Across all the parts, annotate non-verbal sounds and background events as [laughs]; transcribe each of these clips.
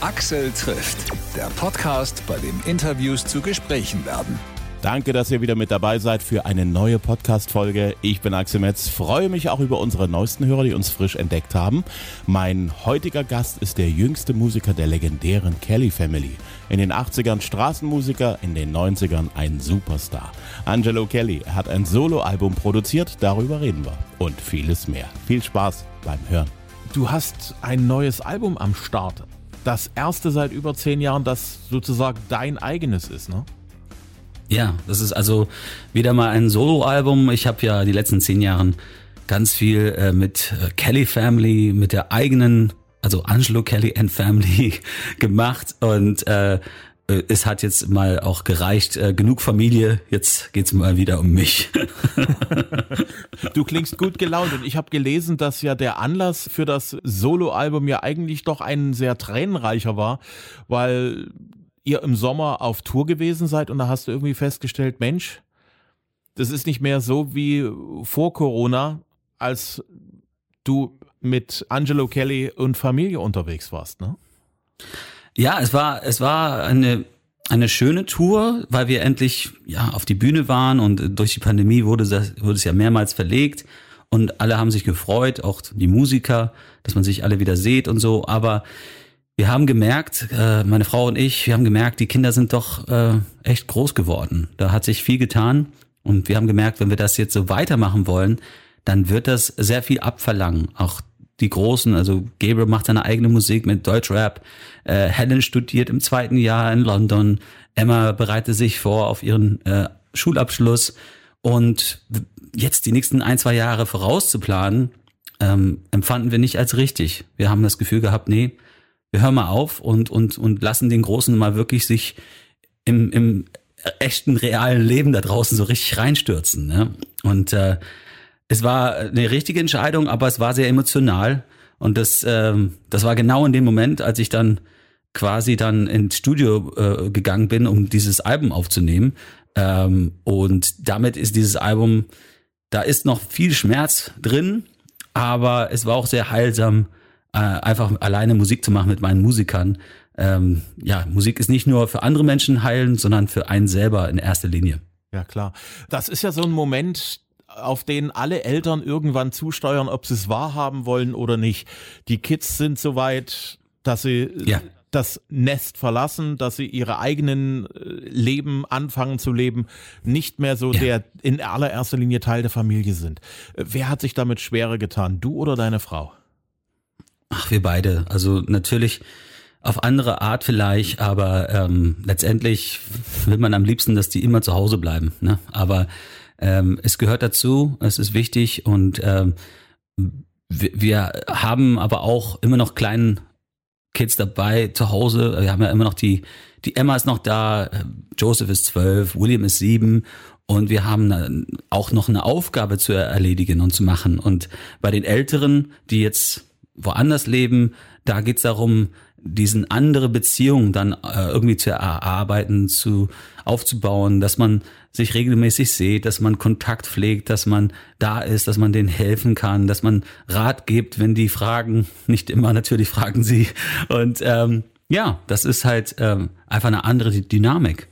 Axel trifft, der Podcast, bei dem Interviews zu Gesprächen werden. Danke, dass ihr wieder mit dabei seid für eine neue Podcast-Folge. Ich bin Axel Metz, freue mich auch über unsere neuesten Hörer, die uns frisch entdeckt haben. Mein heutiger Gast ist der jüngste Musiker der legendären Kelly Family. In den 80ern Straßenmusiker, in den 90ern ein Superstar. Angelo Kelly hat ein Soloalbum produziert, darüber reden wir. Und vieles mehr. Viel Spaß beim Hören. Du hast ein neues Album am Start. Das erste seit über zehn Jahren, das sozusagen dein eigenes ist, ne? Ja, das ist also wieder mal ein Soloalbum. Ich habe ja die letzten zehn Jahren ganz viel äh, mit äh, Kelly Family, mit der eigenen, also Angelo Kelly and Family [laughs] gemacht und äh, es hat jetzt mal auch gereicht, äh, genug Familie, jetzt geht's mal wieder um mich. [laughs] du klingst gut gelaunt und ich habe gelesen, dass ja der Anlass für das Soloalbum ja eigentlich doch ein sehr tränenreicher war, weil ihr im Sommer auf Tour gewesen seid und da hast du irgendwie festgestellt, Mensch, das ist nicht mehr so wie vor Corona, als du mit Angelo Kelly und Familie unterwegs warst, ne? Ja, es war, es war eine, eine schöne Tour, weil wir endlich ja auf die Bühne waren und durch die Pandemie wurde, das, wurde es ja mehrmals verlegt und alle haben sich gefreut, auch die Musiker, dass man sich alle wieder sieht und so, aber wir haben gemerkt, äh, meine Frau und ich, wir haben gemerkt, die Kinder sind doch äh, echt groß geworden. Da hat sich viel getan und wir haben gemerkt, wenn wir das jetzt so weitermachen wollen, dann wird das sehr viel abverlangen. Auch die Großen, also Gabriel macht seine eigene Musik mit Deutschrap, äh, Helen studiert im zweiten Jahr in London, Emma bereitet sich vor auf ihren äh, Schulabschluss und jetzt die nächsten ein, zwei Jahre vorauszuplanen, ähm, empfanden wir nicht als richtig. Wir haben das Gefühl gehabt, nee, wir hören mal auf und, und, und lassen den Großen mal wirklich sich im, im echten, realen Leben da draußen so richtig reinstürzen. Ne? Und äh, es war eine richtige Entscheidung, aber es war sehr emotional. Und das, ähm, das war genau in dem Moment, als ich dann quasi dann ins Studio äh, gegangen bin, um dieses Album aufzunehmen. Ähm, und damit ist dieses Album, da ist noch viel Schmerz drin, aber es war auch sehr heilsam, äh, einfach alleine Musik zu machen mit meinen Musikern. Ähm, ja, Musik ist nicht nur für andere Menschen heilen, sondern für einen selber in erster Linie. Ja, klar. Das ist ja so ein Moment, auf den alle Eltern irgendwann zusteuern, ob sie es wahrhaben wollen oder nicht. Die Kids sind so weit, dass sie ja. das Nest verlassen, dass sie ihre eigenen äh, Leben anfangen zu leben, nicht mehr so ja. der in allererster Linie Teil der Familie sind. Wer hat sich damit schwerer getan, du oder deine Frau? Ach, wir beide. Also natürlich auf andere Art vielleicht, aber ähm, letztendlich will man am liebsten, dass die immer zu Hause bleiben. Ne? Aber ähm, es gehört dazu, es ist wichtig und ähm, wir, wir haben aber auch immer noch kleinen Kids dabei zu Hause. Wir haben ja immer noch die, die Emma ist noch da, Joseph ist zwölf, William ist sieben und wir haben auch noch eine Aufgabe zu erledigen und zu machen. Und bei den Älteren, die jetzt woanders leben, da geht's darum, diesen andere Beziehungen dann äh, irgendwie zu erarbeiten, zu aufzubauen, dass man sich regelmäßig sieht, dass man Kontakt pflegt, dass man da ist, dass man denen helfen kann, dass man Rat gibt, wenn die fragen, [laughs] nicht immer natürlich fragen sie. Und ähm, ja, das ist halt ähm, einfach eine andere Dynamik.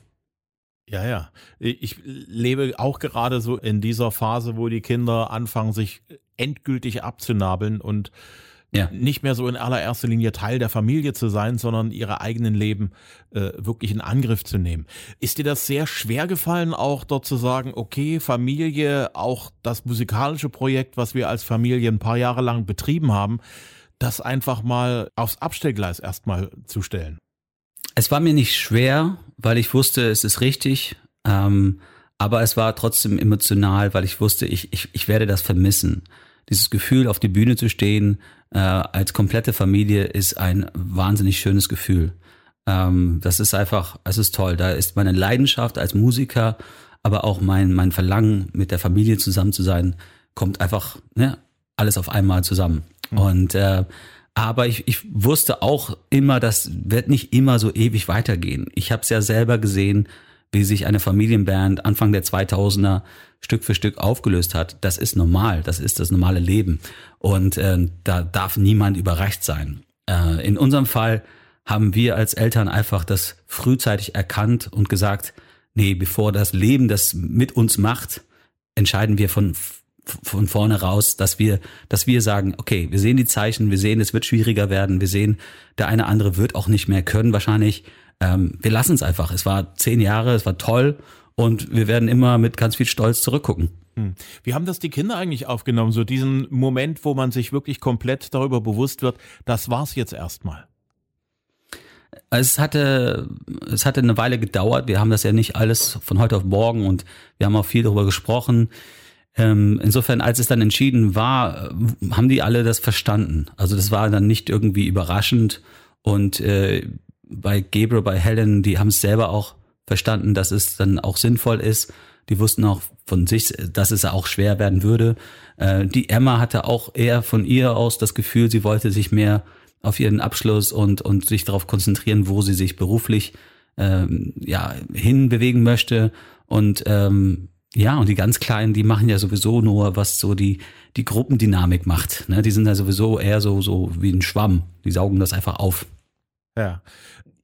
Ja, ja. Ich lebe auch gerade so in dieser Phase, wo die Kinder anfangen, sich endgültig abzunabeln und ja. nicht mehr so in allererster Linie Teil der Familie zu sein, sondern ihre eigenen Leben äh, wirklich in Angriff zu nehmen. Ist dir das sehr schwer gefallen, auch dort zu sagen, okay, Familie, auch das musikalische Projekt, was wir als Familie ein paar Jahre lang betrieben haben, das einfach mal aufs Abstellgleis erstmal zu stellen? Es war mir nicht schwer, weil ich wusste, es ist richtig. Ähm, aber es war trotzdem emotional, weil ich wusste, ich, ich, ich werde das vermissen. Dieses Gefühl, auf die Bühne zu stehen, äh, als komplette Familie ist ein wahnsinnig schönes Gefühl. Ähm, das ist einfach, es ist toll. Da ist meine Leidenschaft als Musiker, aber auch mein, mein Verlangen, mit der Familie zusammen zu sein, kommt einfach ne, alles auf einmal zusammen. Mhm. Und äh, aber ich, ich wusste auch immer, das wird nicht immer so ewig weitergehen. Ich habe es ja selber gesehen, wie sich eine Familienband Anfang der 2000er Stück für Stück aufgelöst hat. Das ist normal, das ist das normale Leben und äh, da darf niemand überrascht sein. Äh, in unserem Fall haben wir als Eltern einfach das frühzeitig erkannt und gesagt, nee, bevor das Leben das mit uns macht, entscheiden wir von von vorne raus, dass wir, dass wir sagen, okay, wir sehen die Zeichen, wir sehen, es wird schwieriger werden, wir sehen, der eine andere wird auch nicht mehr können wahrscheinlich. Ähm, wir lassen es einfach. Es war zehn Jahre, es war toll und wir werden immer mit ganz viel Stolz zurückgucken. Hm. Wie haben das die Kinder eigentlich aufgenommen? So diesen Moment, wo man sich wirklich komplett darüber bewusst wird, das war's jetzt erstmal. Es hatte, es hatte eine Weile gedauert. Wir haben das ja nicht alles von heute auf morgen und wir haben auch viel darüber gesprochen. Ähm, insofern, als es dann entschieden war, haben die alle das verstanden. Also das war dann nicht irgendwie überraschend. Und äh, bei Gabriel, bei Helen, die haben es selber auch verstanden, dass es dann auch sinnvoll ist. Die wussten auch von sich, dass es auch schwer werden würde. Äh, die Emma hatte auch eher von ihr aus das Gefühl, sie wollte sich mehr auf ihren Abschluss und, und sich darauf konzentrieren, wo sie sich beruflich ähm, ja, hinbewegen möchte. Und ähm, ja, und die ganz Kleinen, die machen ja sowieso nur, was so die, die Gruppendynamik macht. Ne? Die sind ja sowieso eher so, so wie ein Schwamm. Die saugen das einfach auf. Ja.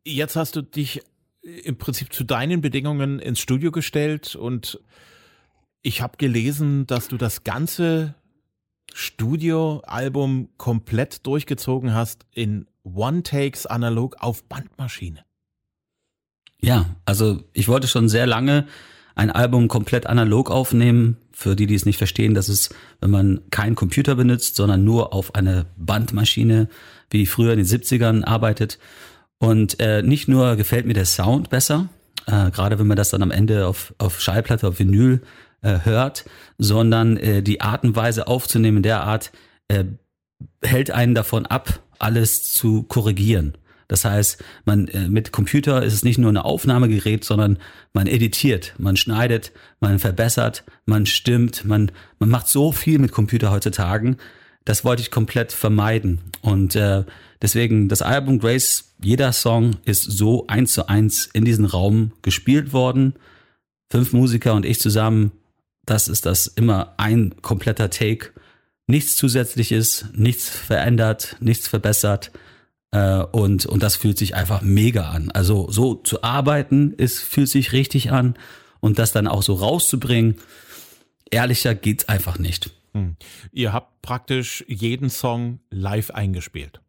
Jetzt hast du dich im Prinzip zu deinen Bedingungen ins Studio gestellt und ich habe gelesen, dass du das ganze Studioalbum komplett durchgezogen hast in One-Takes analog auf Bandmaschine. Ja, also ich wollte schon sehr lange ein Album komplett analog aufnehmen. Für die, die es nicht verstehen, das ist, wenn man keinen Computer benutzt, sondern nur auf eine Bandmaschine, wie früher in den 70ern arbeitet. Und äh, nicht nur gefällt mir der Sound besser, äh, gerade wenn man das dann am Ende auf, auf Schallplatte, auf Vinyl äh, hört, sondern äh, die Art und Weise aufzunehmen, der Art, äh, hält einen davon ab, alles zu korrigieren. Das heißt, man äh, mit Computer ist es nicht nur ein Aufnahmegerät, sondern man editiert, man schneidet, man verbessert, man stimmt, man man macht so viel mit Computer heutzutage. Das wollte ich komplett vermeiden und äh, deswegen das Album Grace, jeder Song ist so eins zu eins in diesen Raum gespielt worden. Fünf Musiker und ich zusammen. Das ist das immer ein kompletter Take. Nichts zusätzliches, nichts verändert, nichts verbessert äh, und, und das fühlt sich einfach mega an. Also so zu arbeiten, ist, fühlt sich richtig an. Und das dann auch so rauszubringen, ehrlicher geht's einfach nicht. Hm. Ihr habt praktisch jeden Song live eingespielt.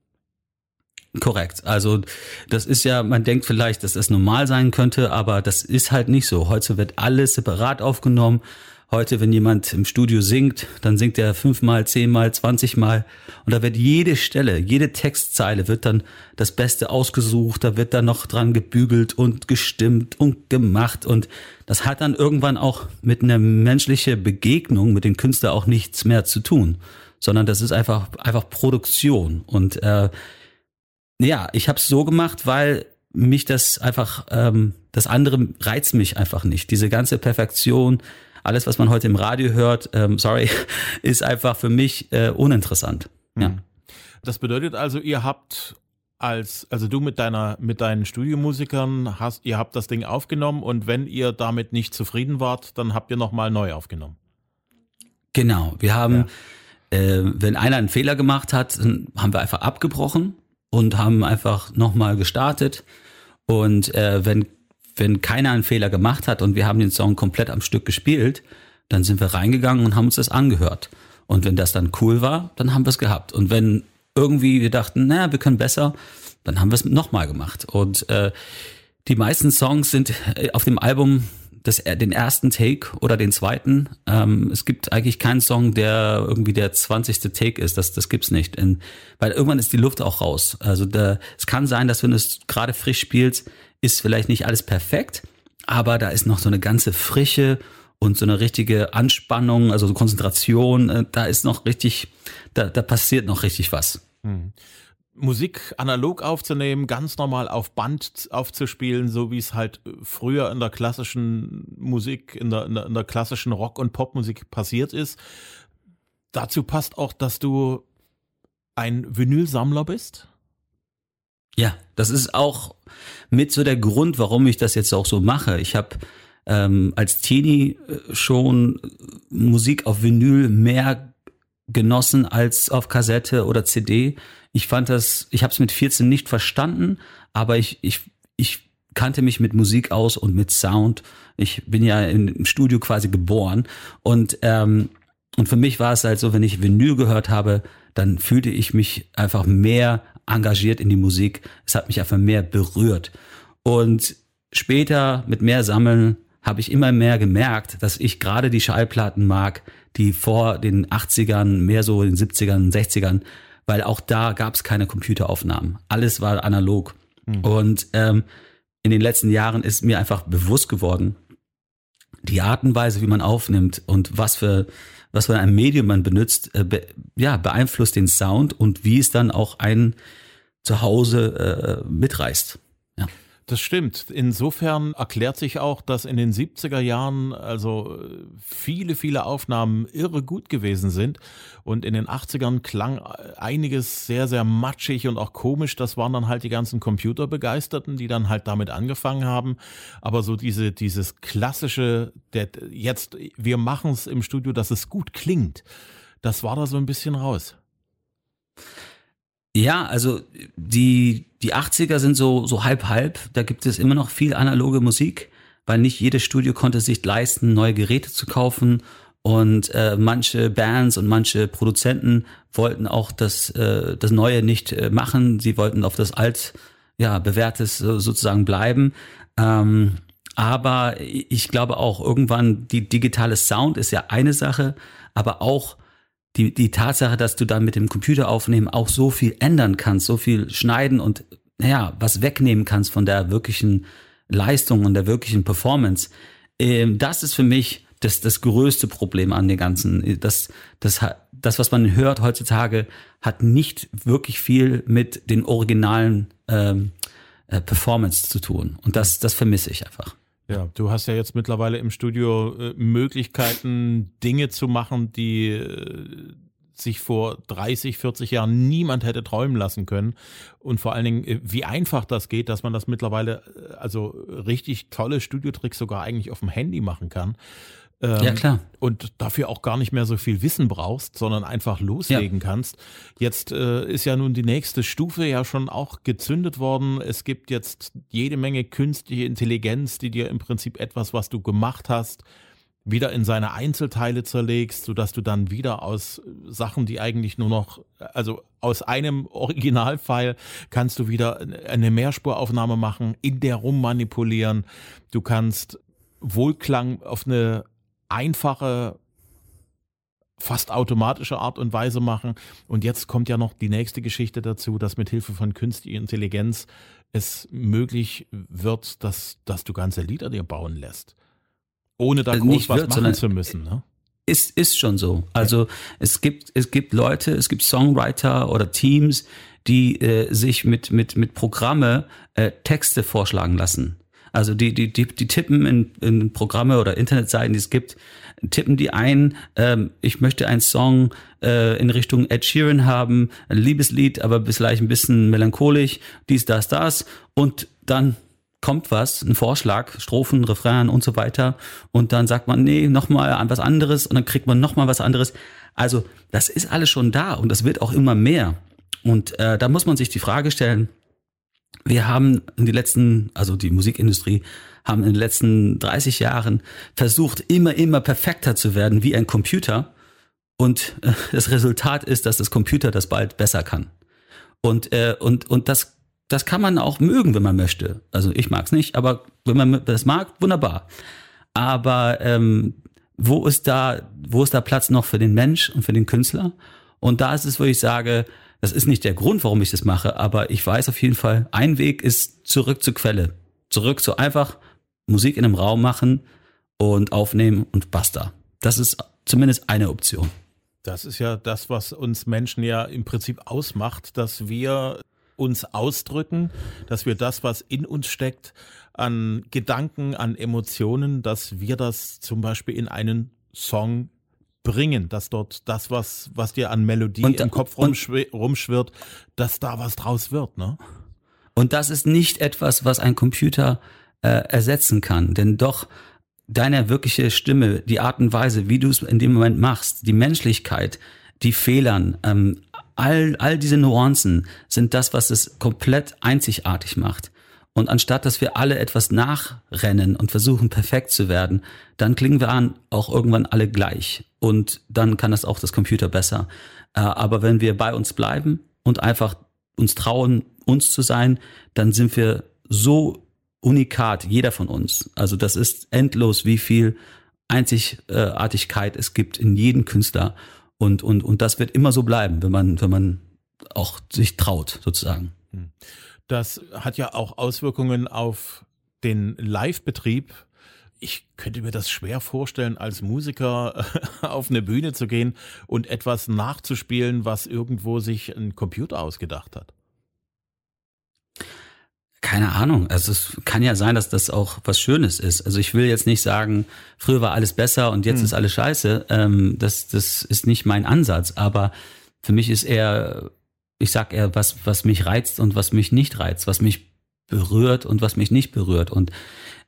Korrekt. Also das ist ja, man denkt vielleicht, dass das normal sein könnte, aber das ist halt nicht so. Heute wird alles separat aufgenommen. Heute, wenn jemand im Studio singt, dann singt er fünfmal, zehnmal, zwanzigmal. Und da wird jede Stelle, jede Textzeile wird dann das Beste ausgesucht, da wird dann noch dran gebügelt und gestimmt und gemacht. Und das hat dann irgendwann auch mit einer menschlichen Begegnung mit dem Künstler auch nichts mehr zu tun, sondern das ist einfach einfach Produktion. Und äh, ja, ich habe es so gemacht, weil mich das einfach ähm, das andere reizt mich einfach nicht. Diese ganze Perfektion, alles, was man heute im Radio hört, ähm, sorry, [laughs] ist einfach für mich äh, uninteressant. Ja. Hm. Das bedeutet also, ihr habt als, also du mit deiner, mit deinen Studiomusikern hast, ihr habt das Ding aufgenommen und wenn ihr damit nicht zufrieden wart, dann habt ihr nochmal neu aufgenommen. Genau. Wir haben, ja. äh, wenn einer einen Fehler gemacht hat, dann haben wir einfach abgebrochen und haben einfach nochmal gestartet. Und äh, wenn wenn keiner einen Fehler gemacht hat und wir haben den Song komplett am Stück gespielt, dann sind wir reingegangen und haben uns das angehört. Und wenn das dann cool war, dann haben wir es gehabt. Und wenn irgendwie wir dachten, naja, wir können besser, dann haben wir es nochmal gemacht. Und äh, die meisten Songs sind äh, auf dem Album das, den ersten Take oder den zweiten. Ähm, es gibt eigentlich keinen Song, der irgendwie der zwanzigste Take ist. Das, das gibt's nicht. In, weil irgendwann ist die Luft auch raus. Also da, es kann sein, dass wenn du es gerade frisch spielst, ist vielleicht nicht alles perfekt, aber da ist noch so eine ganze Frische und so eine richtige Anspannung, also so Konzentration, äh, da ist noch richtig, da, da passiert noch richtig was. Hm. Musik analog aufzunehmen, ganz normal auf Band aufzuspielen, so wie es halt früher in der klassischen Musik, in der, in der, in der klassischen Rock- und Popmusik passiert ist. Dazu passt auch, dass du ein Vinylsammler bist. Ja, das ist auch mit so der Grund, warum ich das jetzt auch so mache. Ich habe ähm, als Teenie äh, schon Musik auf Vinyl mehr genossen als auf Kassette oder CD. ich fand das, ich habe es mit 14 nicht verstanden, aber ich, ich, ich kannte mich mit Musik aus und mit Sound. Ich bin ja im Studio quasi geboren und ähm, und für mich war es halt so, wenn ich Vinyl gehört habe, dann fühlte ich mich einfach mehr engagiert in die Musik. Es hat mich einfach mehr berührt. Und später mit mehr Sammeln habe ich immer mehr gemerkt, dass ich gerade die Schallplatten mag, die vor den 80ern, mehr so in den 70ern, 60ern, weil auch da gab es keine Computeraufnahmen. Alles war analog. Mhm. Und ähm, in den letzten Jahren ist mir einfach bewusst geworden, die Art und Weise, wie man aufnimmt und was für was für ein Medium man benutzt, äh, be, ja beeinflusst den Sound und wie es dann auch ein zu Hause äh, mitreißt. Das stimmt. Insofern erklärt sich auch, dass in den 70er Jahren also viele, viele Aufnahmen irre gut gewesen sind. Und in den 80ern klang einiges sehr, sehr matschig und auch komisch. Das waren dann halt die ganzen Computerbegeisterten, die dann halt damit angefangen haben. Aber so diese, dieses klassische, der, jetzt, wir machen es im Studio, dass es gut klingt, das war da so ein bisschen raus. Ja, also die, die 80er sind so, so halb halb. Da gibt es immer noch viel analoge Musik, weil nicht jedes Studio konnte sich leisten, neue Geräte zu kaufen. Und äh, manche Bands und manche Produzenten wollten auch das, äh, das Neue nicht äh, machen. Sie wollten auf das alt, ja, bewährtes äh, sozusagen bleiben. Ähm, aber ich glaube auch irgendwann, die digitale Sound ist ja eine Sache, aber auch die, die Tatsache, dass du dann mit dem Computer aufnehmen auch so viel ändern kannst, so viel schneiden und naja, was wegnehmen kannst von der wirklichen Leistung und der wirklichen Performance, ähm, das ist für mich das, das größte Problem an den ganzen. Das, das, das, was man hört heutzutage, hat nicht wirklich viel mit den originalen ähm, äh, Performance zu tun. Und das, das vermisse ich einfach. Ja, du hast ja jetzt mittlerweile im Studio äh, Möglichkeiten, Dinge zu machen, die äh, sich vor 30, 40 Jahren niemand hätte träumen lassen können. Und vor allen Dingen, äh, wie einfach das geht, dass man das mittlerweile, äh, also richtig tolle Studiotricks sogar eigentlich auf dem Handy machen kann. Ähm, ja, klar. Und dafür auch gar nicht mehr so viel Wissen brauchst, sondern einfach loslegen ja. kannst. Jetzt äh, ist ja nun die nächste Stufe ja schon auch gezündet worden. Es gibt jetzt jede Menge künstliche Intelligenz, die dir im Prinzip etwas, was du gemacht hast, wieder in seine Einzelteile zerlegst, sodass du dann wieder aus Sachen, die eigentlich nur noch, also aus einem [laughs] Originalfile kannst du wieder eine Mehrspuraufnahme machen, in der rummanipulieren. Du kannst Wohlklang auf eine einfache, fast automatische Art und Weise machen. Und jetzt kommt ja noch die nächste Geschichte dazu, dass mit Hilfe von künstlicher Intelligenz es möglich wird, dass, dass du ganze Lieder dir bauen lässt. Ohne da also groß was wird, machen zu müssen. Ne? Ist, ist schon so. Also es gibt, es gibt Leute, es gibt Songwriter oder Teams, die äh, sich mit, mit, mit Programme äh, Texte vorschlagen lassen. Also die, die, die, die tippen in, in Programme oder Internetseiten, die es gibt, tippen die ein, ähm, ich möchte einen Song äh, in Richtung Ed Sheeran haben, ein Liebeslied, aber vielleicht ein bisschen melancholisch, dies, das, das. Und dann kommt was, ein Vorschlag, Strophen, Refrain und so weiter. Und dann sagt man, nee, nochmal was anderes und dann kriegt man nochmal was anderes. Also das ist alles schon da und das wird auch immer mehr. Und äh, da muss man sich die Frage stellen, wir haben in den letzten, also die Musikindustrie, haben in den letzten 30 Jahren versucht, immer, immer perfekter zu werden wie ein Computer. Und äh, das Resultat ist, dass das Computer das bald besser kann. Und, äh, und, und das, das kann man auch mögen, wenn man möchte. Also ich mag es nicht, aber wenn man das mag, wunderbar. Aber ähm, wo ist da, wo ist da Platz noch für den Mensch und für den Künstler? Und da ist es, wo ich sage, das ist nicht der Grund, warum ich das mache, aber ich weiß auf jeden Fall, ein Weg ist zurück zur Quelle. Zurück zu einfach Musik in einem Raum machen und aufnehmen und basta. Das ist zumindest eine Option. Das ist ja das, was uns Menschen ja im Prinzip ausmacht, dass wir uns ausdrücken, dass wir das, was in uns steckt, an Gedanken, an Emotionen, dass wir das zum Beispiel in einen Song bringen, dass dort das, was, was dir an Melodie und, im Kopf rumschwirrt, dass da was draus wird, ne? Und das ist nicht etwas, was ein Computer äh, ersetzen kann, denn doch deine wirkliche Stimme, die Art und Weise, wie du es in dem Moment machst, die Menschlichkeit, die Fehlern, ähm, all, all diese Nuancen sind das, was es komplett einzigartig macht. Und anstatt dass wir alle etwas nachrennen und versuchen perfekt zu werden, dann klingen wir an auch irgendwann alle gleich. Und dann kann das auch das Computer besser. Äh, aber wenn wir bei uns bleiben und einfach uns trauen, uns zu sein, dann sind wir so unikat, jeder von uns. Also das ist endlos, wie viel Einzigartigkeit es gibt in jedem Künstler. Und, und, und das wird immer so bleiben, wenn man, wenn man auch sich traut, sozusagen. Hm. Das hat ja auch Auswirkungen auf den Live-Betrieb. Ich könnte mir das schwer vorstellen, als Musiker [laughs] auf eine Bühne zu gehen und etwas nachzuspielen, was irgendwo sich ein Computer ausgedacht hat. Keine Ahnung. Also es kann ja sein, dass das auch was Schönes ist. Also ich will jetzt nicht sagen, früher war alles besser und jetzt hm. ist alles scheiße. Ähm, das, das ist nicht mein Ansatz. Aber für mich ist eher ich sag eher, was, was mich reizt und was mich nicht reizt, was mich berührt und was mich nicht berührt. Und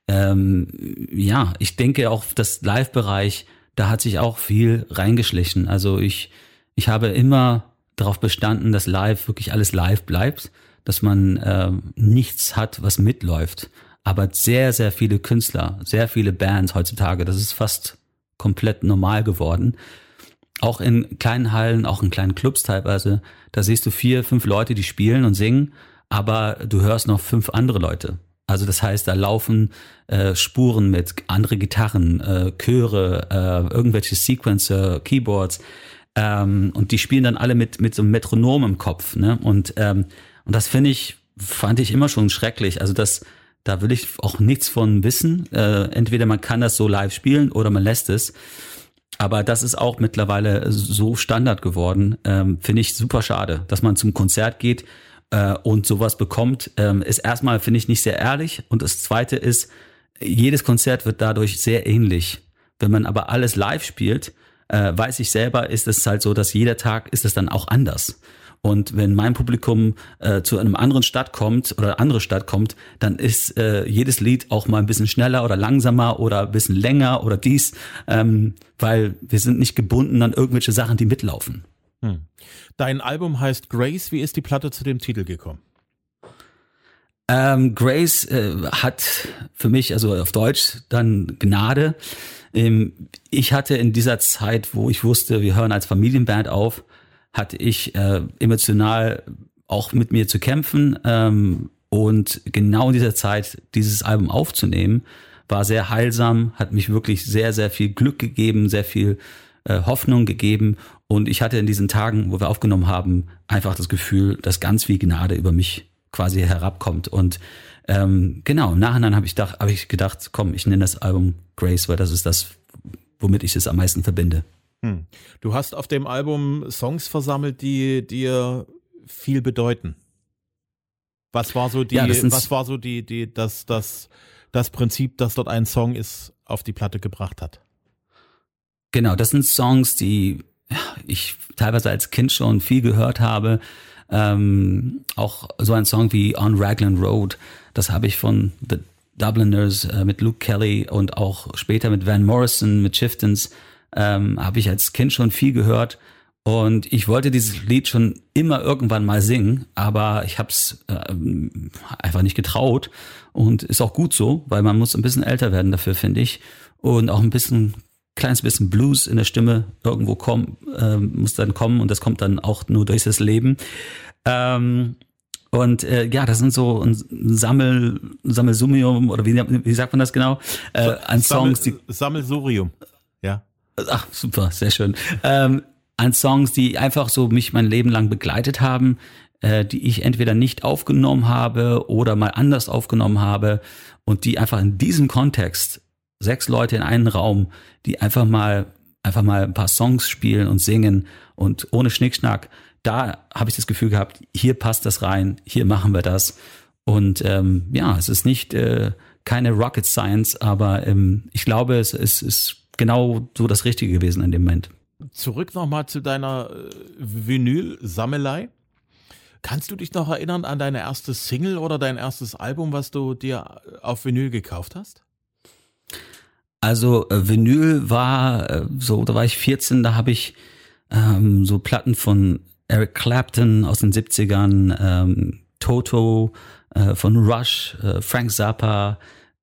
ähm, ja, ich denke auch, das Live-Bereich, da hat sich auch viel reingeschlichen. Also ich, ich habe immer darauf bestanden, dass live wirklich alles live bleibt, dass man äh, nichts hat, was mitläuft. Aber sehr, sehr viele Künstler, sehr viele Bands heutzutage, das ist fast komplett normal geworden, auch in kleinen Hallen, auch in kleinen Clubs teilweise, da siehst du vier, fünf Leute, die spielen und singen, aber du hörst noch fünf andere Leute. Also das heißt, da laufen äh, Spuren mit andere Gitarren, äh, Chöre, äh, irgendwelche Sequencer, Keyboards ähm, und die spielen dann alle mit mit so einem Metronom im Kopf. Ne? Und ähm, und das finde ich fand ich immer schon schrecklich. Also das da will ich auch nichts von wissen. Äh, entweder man kann das so live spielen oder man lässt es. Aber das ist auch mittlerweile so Standard geworden. Ähm, Finde ich super schade, dass man zum Konzert geht äh, und sowas bekommt. Ähm, ist erstmal, finde ich, nicht sehr ehrlich. Und das Zweite ist, jedes Konzert wird dadurch sehr ähnlich. Wenn man aber alles live spielt, äh, weiß ich selber, ist es halt so, dass jeder Tag ist es dann auch anders. Und wenn mein Publikum äh, zu einem anderen Stadt kommt oder andere Stadt kommt, dann ist äh, jedes Lied auch mal ein bisschen schneller oder langsamer oder ein bisschen länger oder dies, ähm, weil wir sind nicht gebunden an irgendwelche Sachen, die mitlaufen. Hm. Dein Album heißt Grace. Wie ist die Platte zu dem Titel gekommen? Ähm, Grace äh, hat für mich, also auf Deutsch, dann Gnade. Ähm, ich hatte in dieser Zeit, wo ich wusste, wir hören als Familienband auf, hatte ich äh, emotional auch mit mir zu kämpfen. Ähm, und genau in dieser Zeit dieses Album aufzunehmen, war sehr heilsam, hat mich wirklich sehr, sehr viel Glück gegeben, sehr viel äh, Hoffnung gegeben. Und ich hatte in diesen Tagen, wo wir aufgenommen haben, einfach das Gefühl, dass ganz viel Gnade über mich quasi herabkommt. Und ähm, genau, im Nachhinein habe ich, hab ich gedacht, komm, ich nenne das Album Grace, weil das ist das, womit ich es am meisten verbinde. Hm. Du hast auf dem Album Songs versammelt, die dir viel bedeuten. Was war so die, ja, was war so die, die, das, das, das Prinzip, dass dort ein Song ist, auf die Platte gebracht hat? Genau, das sind Songs, die ich teilweise als Kind schon viel gehört habe. Ähm, auch so ein Song wie On Raglan Road, das habe ich von The Dubliners äh, mit Luke Kelly und auch später mit Van Morrison, mit Chiftens ähm, habe ich als Kind schon viel gehört. Und ich wollte dieses Lied schon immer irgendwann mal singen, aber ich habe es äh, einfach nicht getraut. Und ist auch gut so, weil man muss ein bisschen älter werden dafür, finde ich. Und auch ein bisschen, kleines bisschen Blues in der Stimme irgendwo kommen, äh, muss dann kommen und das kommt dann auch nur durch das Leben. Ähm, und äh, ja, das sind so ein Sammel, Sammelsurium oder wie, wie sagt man das genau? Äh, an Songs, die Sammelsurium. Ja. Ach, super, sehr schön. Ähm, an Songs, die einfach so mich mein Leben lang begleitet haben, äh, die ich entweder nicht aufgenommen habe oder mal anders aufgenommen habe und die einfach in diesem Kontext sechs Leute in einen Raum, die einfach mal einfach mal ein paar Songs spielen und singen und ohne Schnickschnack, da habe ich das Gefühl gehabt, hier passt das rein, hier machen wir das. Und ähm, ja, es ist nicht äh, keine Rocket Science, aber ähm, ich glaube, es, es ist genau so das Richtige gewesen in dem Moment. Zurück nochmal zu deiner äh, Vinyl-Sammelei. Kannst du dich noch erinnern an deine erste Single oder dein erstes Album, was du dir auf Vinyl gekauft hast? Also äh, Vinyl war äh, so, da war ich 14, da habe ich ähm, so Platten von Eric Clapton aus den 70ern, ähm, Toto äh, von Rush, äh, Frank Zappa,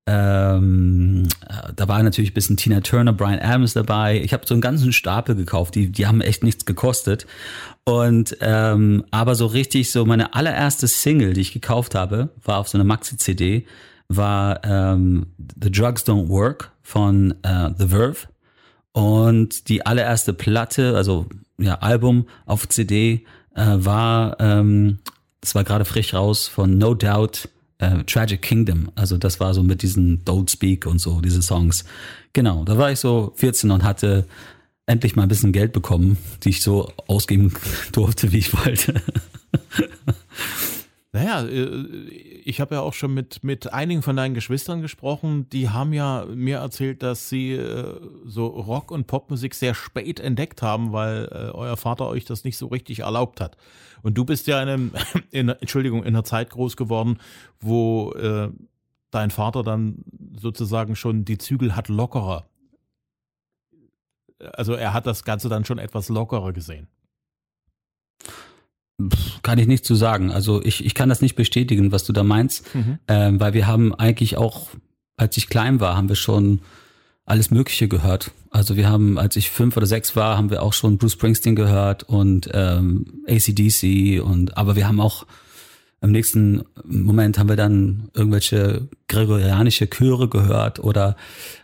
ähm, äh, da war natürlich ein bisschen Tina Turner, Brian Adams dabei. Ich habe so einen ganzen Stapel gekauft, die, die haben echt nichts gekostet. Und ähm, aber so richtig, so meine allererste Single, die ich gekauft habe, war auf so einer Maxi-CD, war ähm, The Drugs Don't Work von äh, The Verve. Und die allererste Platte, also ja, Album auf CD, äh, war, ähm, das war gerade frisch raus von No Doubt äh, Tragic Kingdom. Also das war so mit diesen Don't Speak und so, diese Songs. Genau, da war ich so 14 und hatte endlich mal ein bisschen Geld bekommen, die ich so ausgeben [laughs] durfte, wie ich wollte. [laughs] Naja, äh, ich habe ja auch schon mit, mit einigen von deinen Geschwistern gesprochen, die haben ja mir erzählt, dass sie äh, so Rock- und Popmusik sehr spät entdeckt haben, weil äh, euer Vater euch das nicht so richtig erlaubt hat. Und du bist ja in, einem, [laughs] in Entschuldigung, in einer Zeit groß geworden, wo äh, dein Vater dann sozusagen schon die Zügel hat lockerer. Also er hat das Ganze dann schon etwas lockerer gesehen. Kann ich nicht zu sagen. Also ich, ich kann das nicht bestätigen, was du da meinst, mhm. ähm, weil wir haben eigentlich auch, als ich klein war, haben wir schon alles Mögliche gehört. Also wir haben, als ich fünf oder sechs war, haben wir auch schon Bruce Springsteen gehört und ähm, ACDC und aber wir haben auch im nächsten Moment haben wir dann irgendwelche gregorianische Chöre gehört oder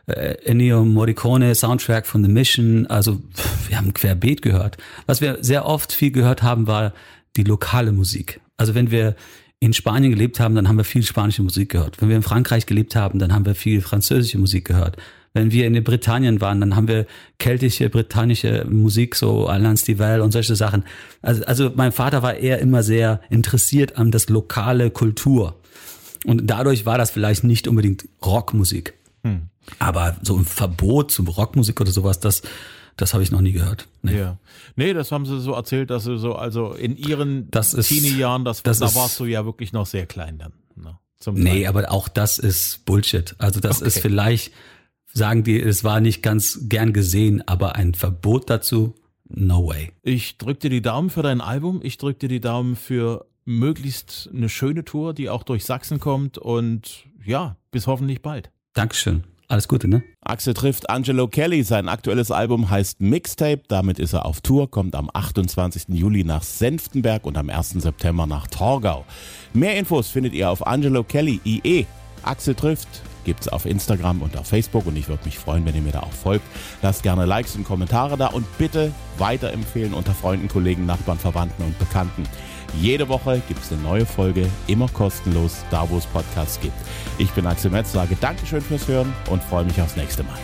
äh, Ennio Morricone Soundtrack von The Mission. Also wir haben querbeet gehört. Was wir sehr oft viel gehört haben, war die lokale Musik. Also wenn wir in Spanien gelebt haben, dann haben wir viel spanische Musik gehört. Wenn wir in Frankreich gelebt haben, dann haben wir viel französische Musik gehört. Wenn wir in den Britannien waren, dann haben wir keltische, britannische Musik, so Alain Stivell und solche Sachen. Also, also mein Vater war eher immer sehr interessiert an das lokale Kultur. Und dadurch war das vielleicht nicht unbedingt Rockmusik. Hm. Aber so ein Verbot zum Rockmusik oder sowas, das, das habe ich noch nie gehört. Nee. Ja. Nee, das haben sie so erzählt, dass sie so, also in ihren Teenie-Jahren, das, das da ist, warst du ja wirklich noch sehr klein dann. Ne, nee, aber auch das ist Bullshit. Also das okay. ist vielleicht, sagen die, es war nicht ganz gern gesehen, aber ein Verbot dazu, no way. Ich drück dir die Daumen für dein Album. Ich drück dir die Daumen für möglichst eine schöne Tour, die auch durch Sachsen kommt und ja, bis hoffentlich bald. Dankeschön. Alles Gute, ne? Axel trifft Angelo Kelly. Sein aktuelles Album heißt Mixtape. Damit ist er auf Tour, kommt am 28. Juli nach Senftenberg und am 1. September nach Torgau. Mehr Infos findet ihr auf Angelo Kelly IE. Axel trifft gibt es auf Instagram und auf Facebook und ich würde mich freuen, wenn ihr mir da auch folgt. Lasst gerne Likes und Kommentare da und bitte weiterempfehlen unter Freunden, Kollegen, Nachbarn, Verwandten und Bekannten. Jede Woche gibt es eine neue Folge, immer kostenlos, da wo es Podcasts gibt. Ich bin Axel Metz, sage Dankeschön fürs Hören und freue mich aufs nächste Mal.